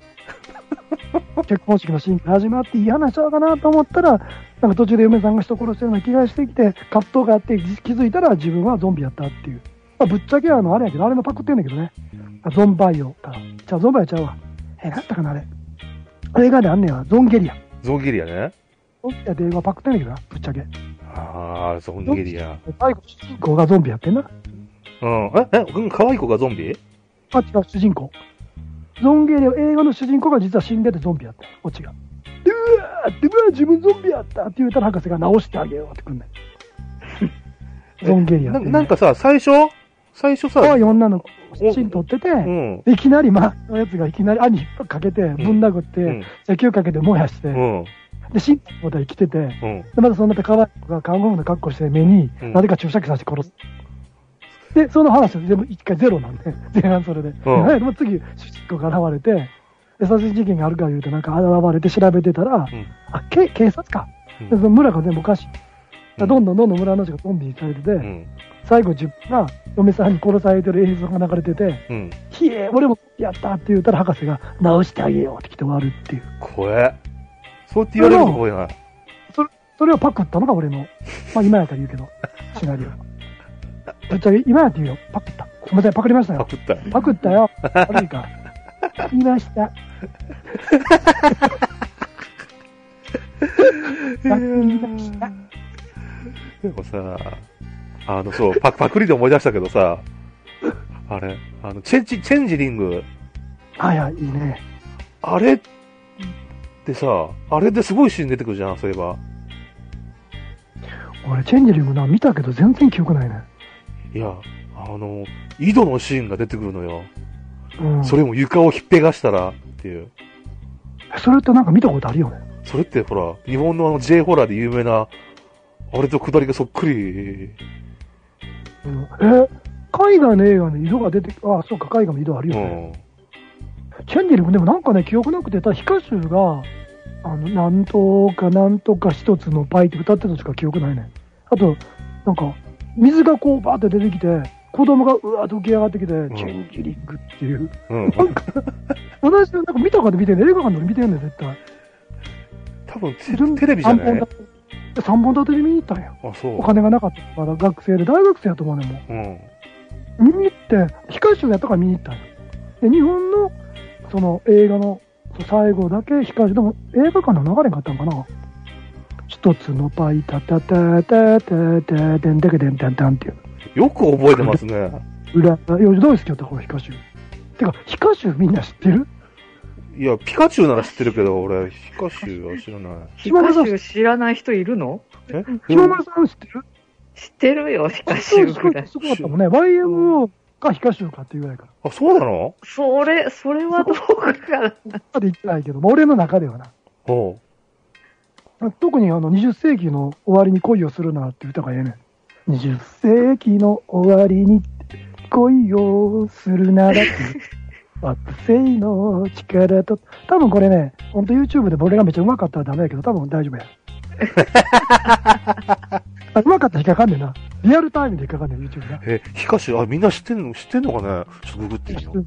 結婚式のシーンが始まっていい話しちゃうかなと思ったら、なんか途中で嫁さんが人殺してるような気がしてきて、葛藤があって気づいたら自分はゾンビやったっていう。まあ、ぶっちゃけあの、あれやけど、あれのパクってんだけどね。あゾンバイオか。じゃあゾンバイオちゃうわ。え、なんだったかな、あれ。映画であんねんわ。ゾンゲリア。ー、ゾンギリアね。ゾンゲリアで映画パクってんだけどな、ぶっちゃけ。ああ、ゾンギリア。最後、主人公がゾンビやってんな。うん。え、え、うん、可愛い子がゾンビ？あ、違う、主人公。ゾンゲリア、映画の主人公が実は死んでてゾンビやった。オチが。で、うわーって、うわー自分ゾンビやったって言うたら博士が直してあげようってくんねん。ゾンゲリアっなんかさ、最初？最初さ、可愛い女の子、写真撮ってて、うん。いきなり、まあ、のやつがいきなり兄かけて、ぶん殴って、うん。石油かけて燃やして、うん。で、死んだことは生きてて、うん。で、またそのまた可愛い子が看護婦の格好して目に、うんなぜか注射器させて殺す。で、その話は全部一回ゼロなんで、前半それで。うんでも次、主人公が現れて、で殺人事件があるから言うて、なんか現れて調べてたら、あ、け警察か。うんで、その村が全部おかしい。どんどんどんどん村の人がゾンビにされてて、うん。最後自分が嫁さんに殺されてる映像が流れてて、うん。ひえ、俺もやったって言ったら博士が直してあげようって来て終わるっていう。怖え。そうやって言われると怖いな。それをパクったのが俺の、まあ今やったら言うけど、シナリオ。今やって言うよ。パクった。ごめんなさい、パクりましたよ。パクった。パクったよ。悪いか。言いました。言いました。でもさ、あの、そう、パパクリで思い出したけどさ、あれ、あの、チェンジ、チェンジリング、はいはい、いいね。あれってさ、あれですごいシーン出てくるじゃん、そういえば。俺、チェンジリングな、見たけど全然記憶ないね。いや、あの、井戸のシーンが出てくるのよ。うん。それも床をひっぺがしたらっていう。それってなんか見たことあるよね。それってほら、日本のあの J ホラーで有名な、あれと下りがそっくり。うん、え、海外の映画の色が出て、あ、そうか、海外の色あるうよね。ん。チェンジリング、でもなんかね、記憶なくて、ただ、ヒカシュが、あの、なんとかなんとか一つのパイって歌ってたとしか記憶ないね。あと、なんか、水がこうバーって出てきて、子供がうわーっと浮き上がってきて、んチェンジリングっていう。うん。なんか、同じ、なんか見たかで見てんね映画館で俺見てんねん、絶対。多分テ、テレビじゃない？三本立て三本立てで見に行ったんや。あ、そお金がなかった。まだ学生で、大学生やと思うねんもう。う。うん。見に行って、ヒカシュやったから見に行ったんよ。で、日本の、その映画の最後だけヒカシュ、でも映画館の流れがあったんかな一つのパイタタタタタタデンデケデンタンタンっていう。よく覚えてますね。裏、いや、大好きやった、これヒカシュ。てか、ヒカシュみんな知ってる？いや、ピカチュウなら知ってるけど、俺、ヒカシュは知らない。ヒカシュ知らない人いるの？え？島村さん知ってる？知ってるよ、ヒカシュぐらい。すごかったもんね。YMO かヒカシュかっていうぐらいかあ、そうなのそれ、それはどうかな。ら。まで言ってないけど、まあ俺の中ではな。ほ特にあの20世紀の終わりに恋をするなっていう歌がええねん。20世紀の終わりに恋をするならっていう。惑星の力と。多分これね、ほんと YouTube で俺がめっちゃ上手かったらダメやけど、多分大丈夫や。あ上手かったら引っかかんねんな。リアルタイムで引っかかんねん、YouTube が。う。え、ヒカシュ、あ、みんな知ってんの知ってんのかね？ちょっとググってみよう。い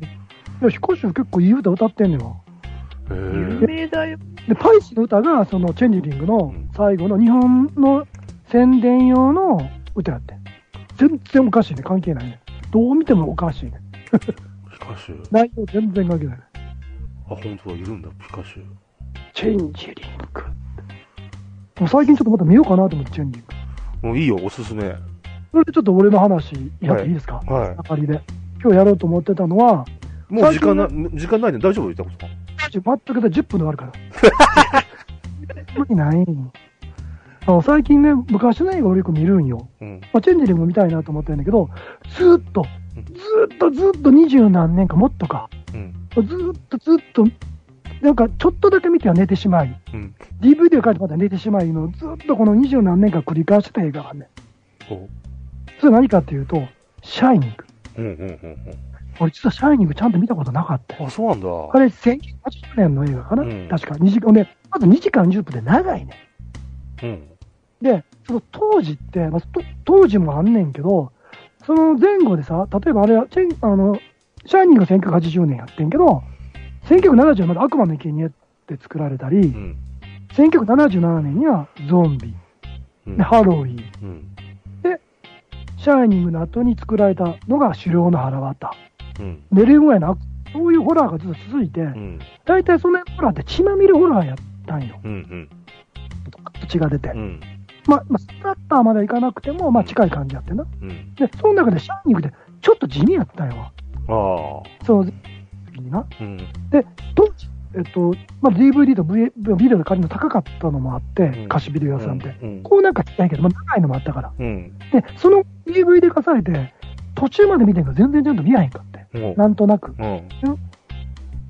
や、彦州結構いい歌歌ってんねんわ。へ有え。名だよ。で、パイスの歌が、その、チェンジリングの最後の日本の宣伝用の歌やってん。全然おかしいね。関係ないね。どう見てもおかしいね。ヒカシュ。内容全然関係ないね。あ、本当だ、いるんだ、ピカシュ。チェンジリング。もう最近ちょっとまた見ようかなと思って、チェンジリング。もういいよ、おすすめ。それでちょっと俺の話、やっていいですか？はいあかりで。今日やろうと思ってたのは、もう時間な、時間ないんで大丈夫？言ったこと待ってください、10分で終わるから。無理ない。あの最近ね、昔の映画俺よく見るんよ。うん。まあ、チェンジリング見たいなと思ってるんだけど、ずーっと、ずーっとずーっと二十何年かもっとか、うん。ずーっとずーっと、なんかちょっとだけ見ては寝てしまい、うん。DVD を書いてまた寝てしまいの、ずーっとこの二十何年間繰り返してた映画がねそれ何かっていうと、シャイニング。うんうんうんうん。俺実はシャイニングちゃんと見たことなかったよ。あ、そうなんだ。あれ1980年の映画かな、うん確か。2時間で、まず2時間10分で長いね。うん。で、その当時って、まあ、と当時もあんねんけど、その前後でさ、例えばあれは、チェンあの、シャイニングが1980年やってんけど、1970年まで悪魔の生贄って作られたり、うん。1977年にはゾンビ、うんでハロウィン、うん。シャイニングの後に作られたのが狩猟の腹渡。うん。寝れるぐらいの悪そういうホラーがずっと続いて、うん。大体そのホラーって血まみれホラーやったんよ。うん。血が出て。うん。まあ、まあ、スプラッターまでいかなくても、まあ近い感じやってな。うん。で、その中でシャイニングでちょっと地味やったんよ。ああ。その時にな。うん。で、当時、えっと、まあ、DVD と V- ビデオで借りるの高かったのもあって、うん貸しビデオ屋さんで。うん。こうなんかちっちゃいけど、まあ、長いのもあったから。うん。で、その DVD 化されて、途中まで見てんけど全然ちゃんと見やへんかなんとなく。う。うん。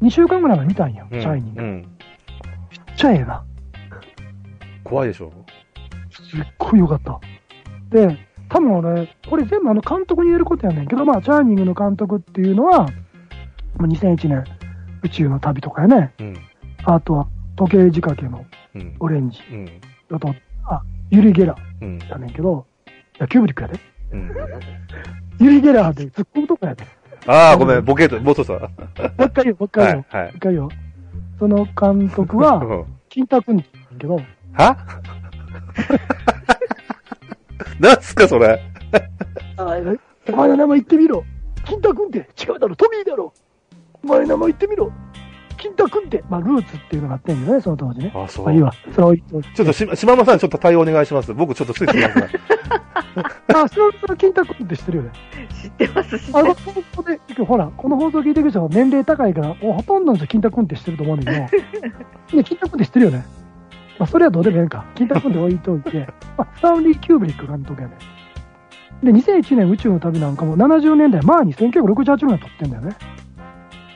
2週間ぐらい前見たんよ、うん。シャイニング。めっうん。ちゃええな。怖いでしょ。すっごい良かった。で、多分俺、これ全部あの監督に言えることやねんけど、まあ、チャーニングの監督っていうのは、まあ2001年、宇宙の旅とかやね。うん。あとは、時計仕掛けのうん。オレンジ。うん。あと、あ、ユリ・ゲラうん。やねんけど、いや、キューブリックやで。うん。ユリ・ゲラーで突っ込むとこやで。ああ、ごめん、ボケと、ボトさん。もう一回よ、もう一回はい。はい。う一回よ。その監督は、うん金太くんけど、は？なんすか、それ？あお前の名前言ってみろ。金太くんって違うだろ、トミーだろ。お前の名前言ってみろ。金太くんって、まあ、ルーツっていうのがあってんだよね、その当時ね。あ、そまあいいわ。それは置いといてちょっとし、島間さん、ちょっと対応お願いします。僕、ちょっとついてきますね。あ、それは金太くんって知ってるよね。知ってます、知ってあの、ます。ここで、ほら、この放送聞いてる人は年齢高いから、もうほとんどの人、金太くんって知ってると思うんだけど、ね、金太くんって知ってるよね。まあ、それはどうでもええんか。金太くんで置いといて、まあ、スタウンリー・キューブリック監督やね。で、2001年宇宙の旅なんかも70年代、まあに1968年撮ってんだよね。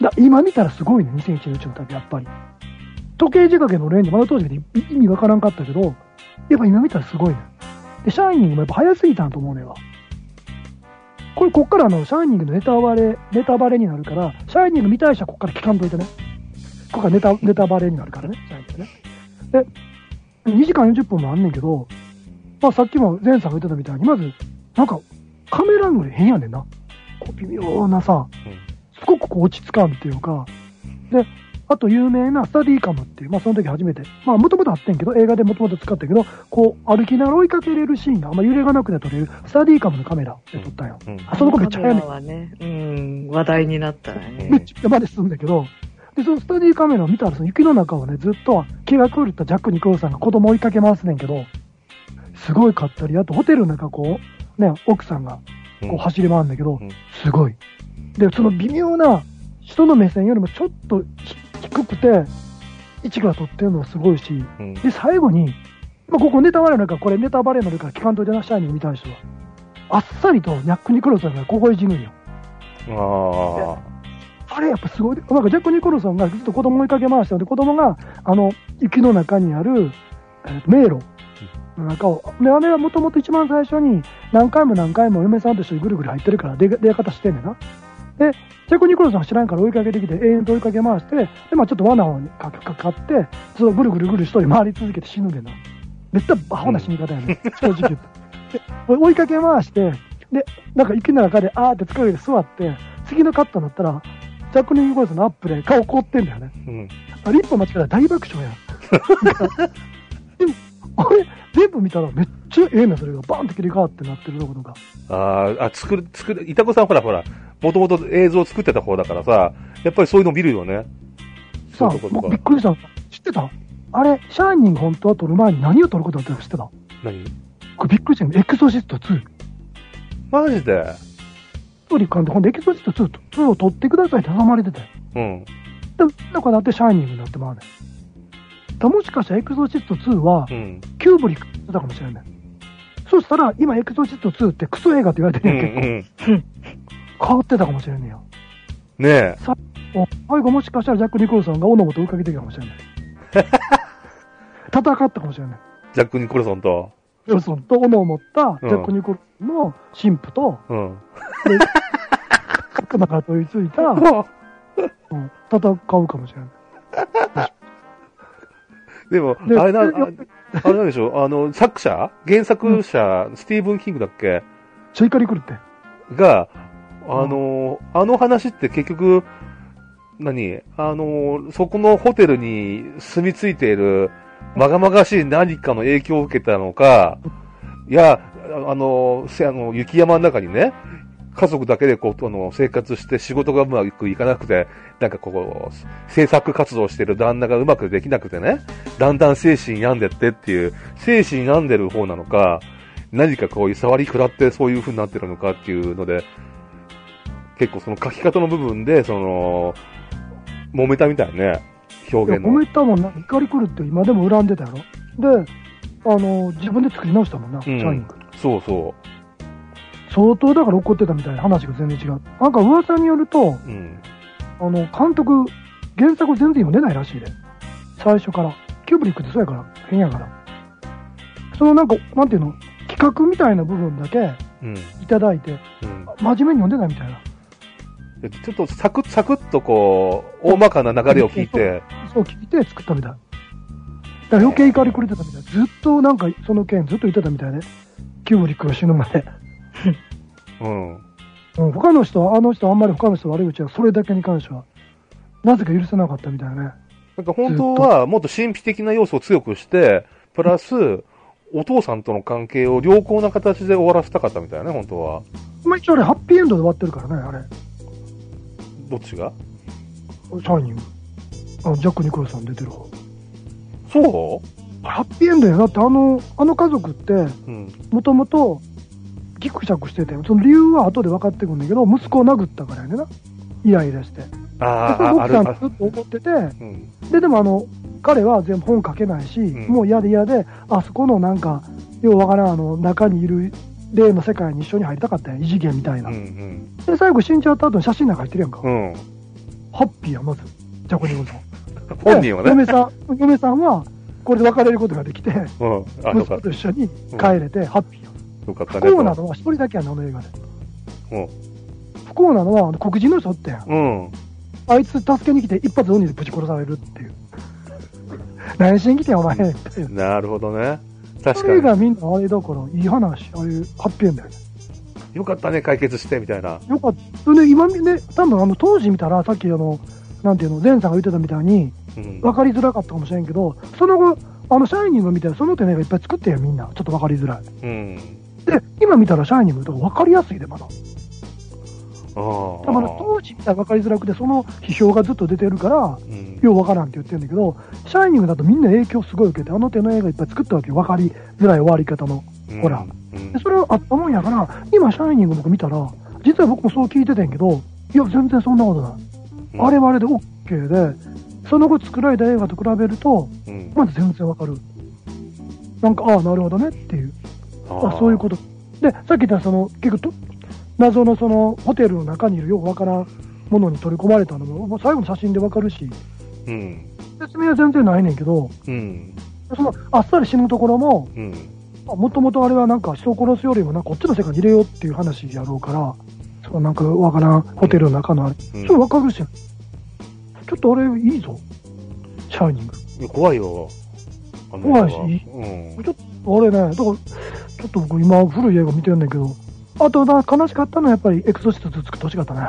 だ今見たらすごいね、2001年宇宙の旅、やっぱり。時計仕掛けのレンジ、まだ当時で意味わからんかったけど、やっぱ今見たらすごいね。で、シャイニングもやっぱ早すぎたんと思うねんわ。これ、こっからあの、シャイニングのネタバレ、ネタバレになるから、シャイニング見たい人はこっから聞かんといてね。ここからネタ、ネタバレになるからね、シャイニングね。で、2時間40分もあんねんけど、まあさっきも前さんが言ってたみたいに、まず、なんか、カメラングル変やねんな。こう微妙なさ、すごくこう落ち着かんっていうか、で、あと有名なスタディカムっていう、まあその時初めて、まあもともとあってんけど、映画でもともと使ったけど、こう歩きながら追いかけれるシーンがあんま揺れがなくて撮れる、スタディカムのカメラで撮ったんよ。うん。あその子めっちゃ早いねカメラはね、うん、話題になったね。めっちゃまでするんだけど、で、そのスタディカメラを見たら、その雪の中をね、ずっと気が狂ったジャック・ニコルさんが子供追いかけ回すねんけど、すごいかったり、あとホテルの中こう、ね、奥さんがこう走り回るんだけど、うんすごい。で、その微妙な人の目線よりもちょっとひ低くて、位置が取ってるのがすごいし、うん。で、最後に、まあ、ここネタバレになるから、これネタバレになるから聞かんといてな、シャイニング見たい人は。あっさりとニャック・ニコルソンがここいじるんよ。ああれやっぱすごい。なんかジャック・ニコルソンがずっと子供追いかけ回してで、子供が、あの、雪の中にある、えーと迷路の中を、で、あれはもともと一番最初に何回も何回も嫁さんと一緒にぐるぐる入ってるから出出方してんねんな。で、ジャック・ニコルソンは知らんから追いかけてきて、永遠と追いかけ回して、で、まあちょっと罠をかかかって、そのぐるぐるぐる一人回り続けて死ぬねんな。めっちゃバカな死に方やね、正直言って。で追いかけ回して、で、なんか雪の中であーって疲れて座って、次のカットになったら、ジャック・ニコルソンのアップで顔凍ってんだよね。あ。うん。あれ一歩間違えたら大爆笑やん。でも、あれ、全部見たらめっちゃええねん、それが。バーンって切り替わってなってるところが。あーあ、作る、作る、いたこさんほらほら、もともと映像作ってた方だからさ、やっぱりそういうの見るよね。そさあういうと、こ僕とか。びっくりしたの。知ってた？あれ、シャイニング本当は撮る前に何を撮ることだったか知ってた何？これびっくりしたの。エクソシスト2。マジで？ストーリー監督、ほんでエクソシスト2と2を撮ってくださいって頼まれてて。うん。で、だからだってシャイニングになってまうねん。だもしかしたらエクソシスト2はう、ん。キューブリックって言ってたかもしれない。そしたら、今エクソシスト2ってクソ映画って言われてうんるやん、結構。うん。変わってたかもしれんねや。ねえ。お最後もしかしたらジャック・ニコルソンが斧本追いかけてるかもしれない。戦ったかもしれない。ジャック・ニコルソンと？ニコルソンと斧を持ったうんジャック・ニコルソンの神父と、うん。で、悪魔から取り付いた、うん戦うかもしれない。でも、であれな、あれなんでしょあの、作者？原作者、スティーブン・キングだっけ？ちょい怒り来るって。が、あの、あの話って結局、何？あの、そこのホテルに住み着いている、まがまがしい何かの影響を受けたのか、いや、あの、せあの雪山の中にね、家族だけでこう、あの、生活して仕事がうまくいかなくて、なんかこう、制作活動してる旦那がうまくできなくてね、だんだん精神病んでってっていう、精神病んでる方なのか、何かこういう触り食らってそういう風になってるのかっていうので、結構その書き方の部分で、その、揉めたみたいね、表現の。揉めたもんな。怒り来るって今でも恨んでたやろ。で、あの、自分で作り直したもんな、シャイニング。そうそ相当だから怒ってたみたいな話が全然違う。なんか噂によると、う。うん。あの、監督、原作全然読んでないらしいで。最初から。キューブリックってそうやから、変やから。そのなんか、なんていうの、企画みたいな部分だけうん。いただいて、うん。真面目に読んでないみたいな。でちょっとサクッ、サクッとこう、大まかな流れを聞いて、そう聞いて作ったみたい。だから余計怒りくれてたみたい。ずっとなんか、その件ずっと言ってたみたいね。キューブリックが死ぬまで。うん。うん、他の人は、あの人はあんまり他の人の悪口は、それだけに関しては、なぜか許せなかったみたいなね。なんか本当はもっと神秘的な要素を強くして、プラス、お父さんとの関係を良好な形で終わらせたかったみたいなね、本当は。まあ一応あれ、ハッピーエンドで終わってるからね、あれ。どっちが？シャイニング。あの、ジャック・ニコラスさん出てる方。そハッピーエンドやなって、あの、あの家族って。もともと、ギクシャクしてて、その理由は後で分かってくるんだけど、息子を殴ったからやねんな。イライラして。で、ああ、それある、奥さんずあっと思ってて、うん。で、でもあの、彼は全部本書けないし、んもう嫌で嫌で、あそこのなんか、ようわからん、あの、中にいる霊の世界に一緒に入りたかったんや、異次元みたいな。うん、うん。で、最後死んじゃった後に写真なんか入ってるやんか。うん。ハッピーや、まず。ジャコニコさん。本人はね。で嫁さん、嫁さんは、これで別れることができて、うん。息子。と一緒に帰れて、ハッピーや。よかったね。不幸なのは一人だけやな、あの映画で。うん。不幸なのは、黒人の人おってん。うん。あいつ助けに来て一発鬼でぶち殺されるっていう。何しに来てんお前。なるほどね。確それかがみんなあれだから、いい話、ああいうハッピーエンドやね。に。よかったね、解決して、みたいな。よかった。で、今ね、多分あの当時見たら、さっきあの、なんていうの、前さんが言ってたみたいに、うん。分かりづらかったかもしれんけど、その後、あの、シャイニング見たら、その手の絵がいっぱい作ってんや、みんな。ちょっと分かりづらい。うん。で、今見たら、シャイニングとか分かりやすいで、まだ。だから当時見たら分かりづらくて、その批評がずっと出てるから、うん。よう分からんって言ってるんだけど、シャイニングだとみんな影響すごい受けて、あの手の絵がいっぱい作ったわけよ。分かりづらい終わり方の。ほらうんで、それはあったもんやから、今、シャイニング僕見たら、実は僕もそう聞いてたんやけど、いや、全然そんなことない。うんあれはあれで OK で、その後作られた映画と比べると、うん。まだ全然わかる。なんか、ああ、なるほどねっていう。あそういうこと。で、さっき言ったその、結局と、謎のその、ホテルの中にいるようわからんものに取り込まれたのも、もう最後の写真でわかるし、と。うん。説明は全然ないねんけど、うん。その、あっさり死ぬところも、うん。もともとあれはなんか人を殺すよりもなこっちの世界に入れようっていう話やろうから、そのなんかわからんホテルの中のあれ、うんそれわかるし、ちょっとあれいいぞ。シャイニング。いや怖いよ。怖いしうん。ちょっとあれね、だから、ちょっと僕今古い映画見てるんだけど、あとな、悲しかったのはやっぱりエクソシスト2作ってほしかったね。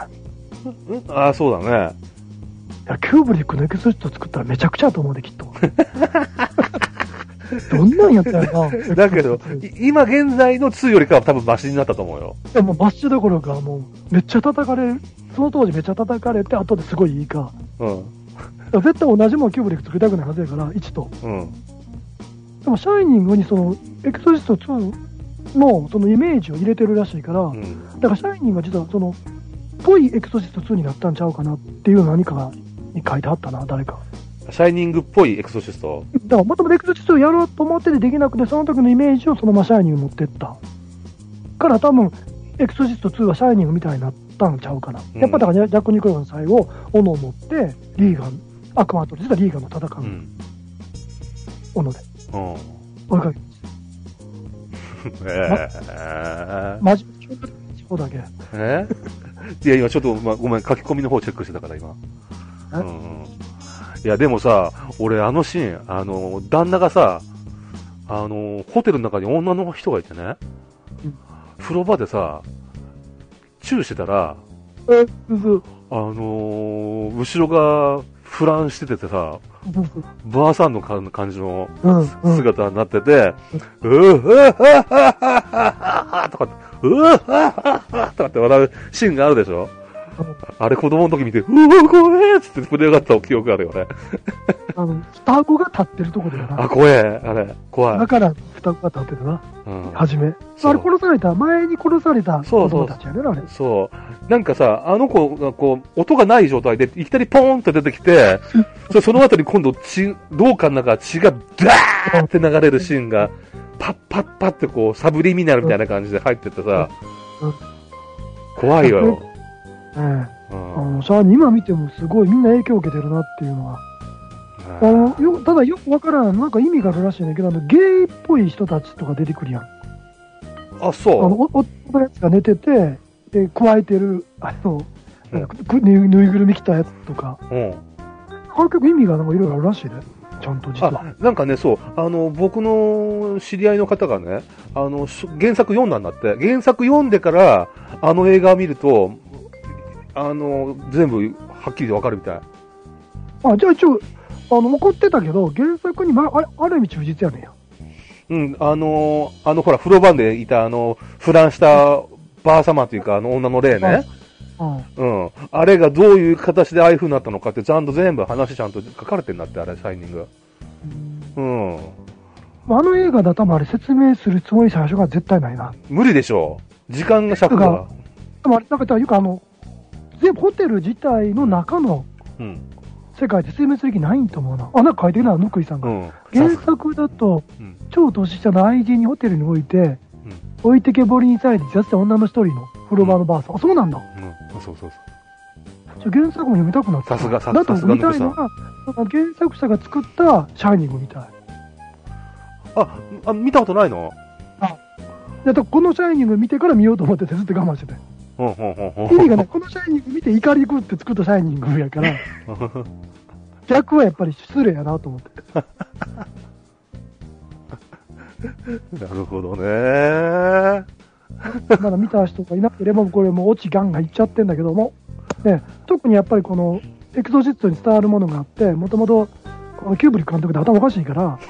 ああ、そうだね。いや、キューブリックのエクソシスト作ったらめちゃくちゃだと思うで、きっと。どんなんやったらな。だけど、い今現在の2よりかは多分マシになったと思うよ。でもマッシュどころか、もう、めっちゃ叩かれる、その当時めっちゃ叩かれて、後ですごいいいか。うん。絶対同じもんキューブリック作りたくないはずやから、1と。うん。でも、シャイニングにその、エクソシスト2のそのイメージを入れてるらしいから、うん。だから、シャイニングは実はその、ぽいエクソシスト2になったんちゃうかなっていう何かに書いてあったな、誰か。シャイニングっぽいエクソシスト。だから、もともとエクソシストをやろうと思っててできなくて、その時のイメージをそのままシャイニングに持ってった。から多分、エクソシスト2はシャイニングみたいになったんちゃうかな。うんやっぱだから、ジャック・ニコラの最後、斧を持って、リーガン、悪魔と実はリーガンの戦う、うん。斧でうん。追いかける。ええマジ、そうだけ。え？いや、今ちょっと、まあ、ごめん、書き込みの方チェックしてたから、今。え？うんうん。いや、でもさ、俺、あのシーン、あの、旦那がさ、あの、ホテルの中に女の人がいてねうん、風呂場でさ、チューしてたら、え、うず、あのー後ろがフランしててさ、ばあさんのか感じの。姿になってて、うーはははははとかうーはははとかって笑うシーンがあるでしょ あれ子供の時見て、うわ、怖えっつって触れ上がった記憶あるよね。あの、双子が立ってるとこだよあ、な。怖え、あれ、怖いだ。から、双子が立ってたな。うんはじめ。あれ殺された、前に殺された子そうそう供たちやね、あれ。そう。なんかさ、あの子がこう、音がない状態で、いきなりポーンって出てきて、そその後に今度血、廊下の中血がダーって流れるシーンが、パッパッパってこう、サブリミナルみたいな感じで入ってってさうん、怖いよ。ええ。うんあの、シャーニ今見てもすごいみんな影響を受けてるなっていうのは。あの、よ、ただよくわからん、なんか意味があるらしいんだけど、あの、ゲイっぽい人たちとか出てくるやん。ああ、の、そお夫のやつが寝てて、で、加えてる、あの、うんぬぬいぐるみ着たやつとか、う。うん。あれ結構意味がなんかいろいろあるらしいね。ちゃんと実は。あ、なんかね、そう、あの、僕の知り合いの方がね、あの、し原作読んだんだって、原作読んでから、あの映画を見ると、あの、全部、はっきりわかるみたい。あ、じゃあ一応、あの、怒ってたけど、原作に、まあ、あれある意味忠実やねんや。うん、あのーあの、ほら、風呂番でいた、あの、フランしたばあ様というか、あの女の霊ね。うん。うん。あれがどういう形でああいう風になったのかって、ちゃんと全部話ちゃんと書かれてんだって、あれ、シャイニング。うん。あの映画だと多分あれ説明するつもり最初から絶対ないな。無理でしょう。時間が尺が。でもあれ、なんか、いうかあの、全部ホテル自体の中のうん。世界で説明する気ないんと思うな。あ、なんか書いてるな、ぬくいさんが。うん。原作だと、うん。超年下の愛人にホテルに置いて、うん。置いてけぼりにされて自殺した女の一人の風呂場のばあさん。あ、そうなんだ。うん。そうそうそう。ちょ原作も読みたくなった。さすがさだとさすが見たいのが、原作者が作ったシャイニングみたい。あ、あ、見たことないの？でだこのシャイニング見てから見ようと思っててずっと我慢して意味がね、このシャイニング見て怒り食って作ったシャイニングやから、逆はやっぱり失礼やなと思って。なるほどね。まだ見た人がいなければ、これもうオチガンがいっちゃってんだけども、ね、特にやっぱりこのエクソシストに伝わるものがあって、もともとこのキューブリック監督で頭おかしいから、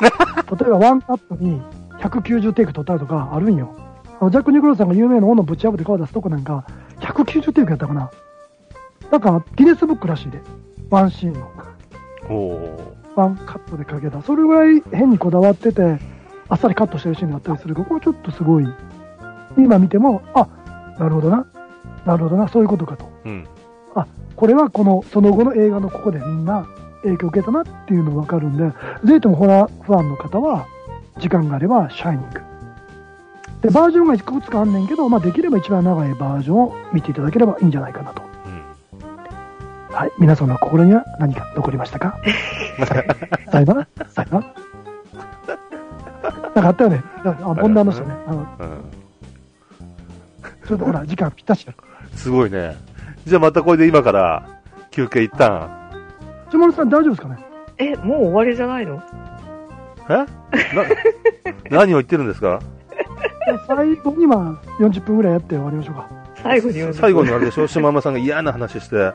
例えばワンカットに190テイク撮ったりとかあるんよ。ジャック・ニコロさんが有名な斧ぶち破って顔出すとこなんか、190テイクやったかな。だからギネスブックらしいで、ワンシーンの。ワンカットでかけた。それぐらい変にこだわってて、あっさりカットしてるシーンがあったりするから、これちょっとすごい。今見ても、あ、なるほどな。なるほどな。そういうことかと。うん。あ、これはこの、その後の映画のここでみんな影響を受けたなっていうのがわかるんで、ぜひともホラーファンの方は、時間があれば、シャイニング。で、バージョンがいくつかあんねんけど、まあ、できれば一番長いバージョンを見ていただければいいんじゃないかなと。うん。はい。皆さんの心には何か残りましたか？さよなら？さよなら？なんかあったよね。あ、ボンダーの人ね。あのうん。ちょっとほら、時間ぴったしや。すごいね。じゃあまたこれで今から休憩一旦。ちもるさん大丈夫ですかね？え、もう終わりじゃないの？え？な、何を言ってるんですか？最後にまあ、40分ぐらいやって終わりましょうか。最後に最後にあれでしょ島山さんが嫌な話して。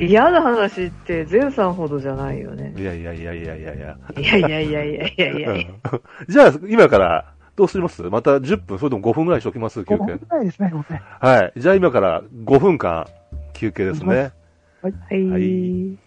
嫌な話って、ゼンさんほどじゃないよね。いやいやいやいやいやいや。いやいやいやいやいやいやいや。うんじゃあ今からどうします？また10分、それとも5分ぐらいしときます？休5分憩ぐ。らいですね、もうね。はい。じゃあ今から5分間休憩ですね。はい。はい